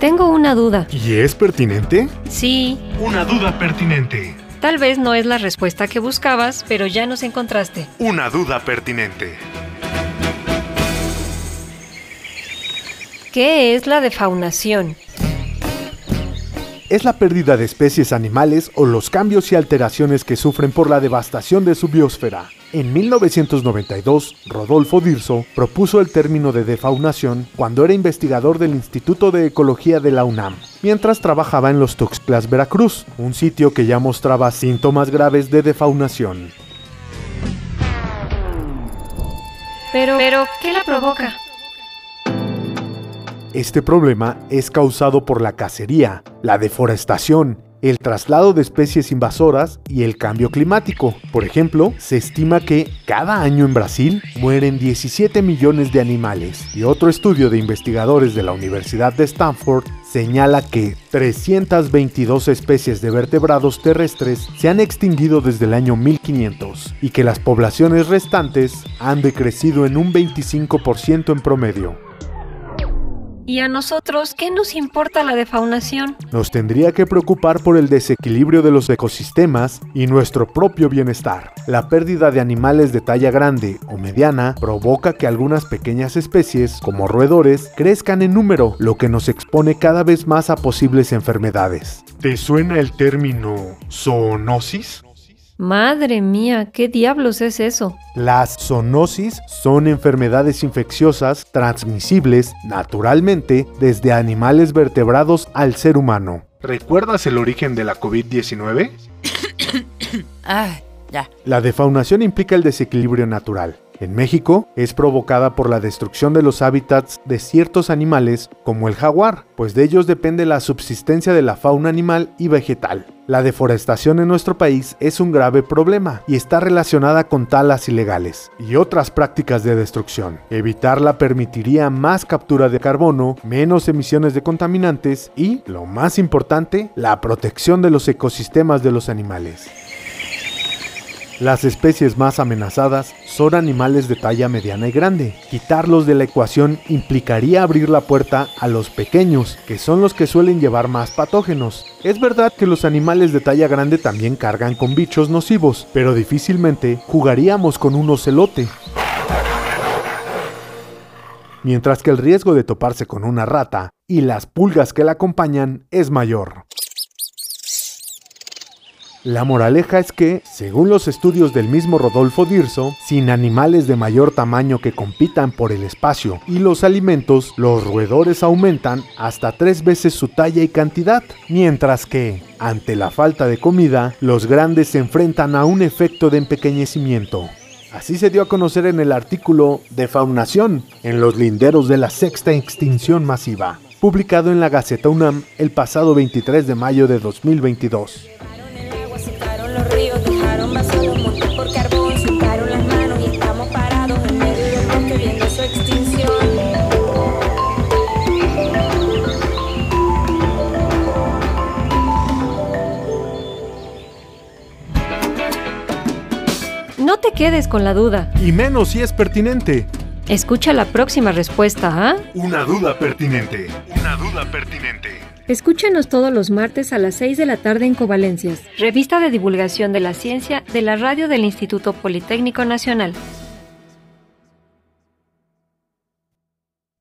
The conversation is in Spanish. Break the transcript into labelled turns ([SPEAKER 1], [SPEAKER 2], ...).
[SPEAKER 1] Tengo una duda.
[SPEAKER 2] ¿Y es pertinente?
[SPEAKER 1] Sí,
[SPEAKER 2] Una duda pertinente.
[SPEAKER 1] tal vez no es la respuesta que buscabas, pero ya nos encontraste.
[SPEAKER 2] Una duda pertinente.
[SPEAKER 1] ¿Qué es la defaunación?
[SPEAKER 3] Es la pérdida de especies animales o los cambios y alteraciones que sufren por la devastación de su biosfera. En 1992, Rodolfo Dirso propuso el término de defaunación cuando era investigador del Instituto de Ecología de la UNAM, mientras trabajaba en los Tuxtlas, Veracruz, un sitio que ya mostraba síntomas graves de defaunación.
[SPEAKER 1] Pero, pero, ¿qué la provoca?
[SPEAKER 3] Este problema es causado por la cacería, la deforestación, el traslado de especies invasoras y el cambio climático. Por ejemplo, se estima que cada año en Brasil mueren 17 millones de animales y otro estudio de investigadores de la Universidad de Stanford señala que 322 especies de vertebrados terrestres se han extinguido desde el año 1500 y que las poblaciones restantes han decrecido en un 25% en promedio.
[SPEAKER 1] ¿Y a nosotros qué nos importa la defaunación?
[SPEAKER 3] Nos tendría que preocupar por el desequilibrio de los ecosistemas y nuestro propio bienestar. La pérdida de animales de talla grande o mediana provoca que algunas pequeñas especies, como roedores, crezcan en número, lo que nos expone cada vez más a posibles enfermedades.
[SPEAKER 2] ¿Te suena el término zoonosis?
[SPEAKER 1] Madre mía, ¿qué diablos es eso?
[SPEAKER 3] Las zoonosis son enfermedades infecciosas transmisibles naturalmente desde animales vertebrados al ser humano.
[SPEAKER 2] ¿Recuerdas el origen de la COVID-19?
[SPEAKER 4] Ay, ya.
[SPEAKER 3] La defaunación implica el desequilibrio natural. En México es provocada por la destrucción de los hábitats de ciertos animales como el jaguar, pues de ellos depende la subsistencia de la fauna animal y vegetal. La deforestación en nuestro país es un grave problema y está relacionada con talas ilegales y otras prácticas de destrucción. Evitarla permitiría más captura de carbono, menos emisiones de contaminantes y, lo más importante, la protección de los ecosistemas de los animales. Las especies más amenazadas son animales de talla mediana y grande. Quitarlos de la ecuación implicaría abrir la puerta a los pequeños, que son los que suelen llevar más patógenos. Es verdad que los animales de talla grande también cargan con bichos nocivos, pero difícilmente jugaríamos con un ocelote. Mientras que el riesgo de toparse con una rata y las pulgas que la acompañan es mayor. La moraleja es que, según los estudios del mismo Rodolfo Dirso, sin animales de mayor tamaño que compitan por el espacio y los alimentos, los roedores aumentan hasta tres veces su talla y cantidad, mientras que, ante la falta de comida, los grandes se enfrentan a un efecto de empequeñecimiento. Así se dio a conocer en el artículo Defaunación en los linderos de la sexta extinción masiva, publicado en la Gaceta UNAM el pasado 23 de mayo de 2022.
[SPEAKER 5] Ríos, dejaron vacíos los montes por carbón, secaron las manos y estamos parados en medio del bosque viendo su extinción.
[SPEAKER 1] No te quedes con la duda.
[SPEAKER 3] Y menos si es pertinente.
[SPEAKER 1] Escucha la próxima respuesta, ¿ah?
[SPEAKER 2] Una duda pertinente. Una duda pertinente.
[SPEAKER 1] Escúchanos todos los martes a las 6 de la tarde en Covalencias, revista de divulgación de la ciencia de la radio del Instituto Politécnico Nacional.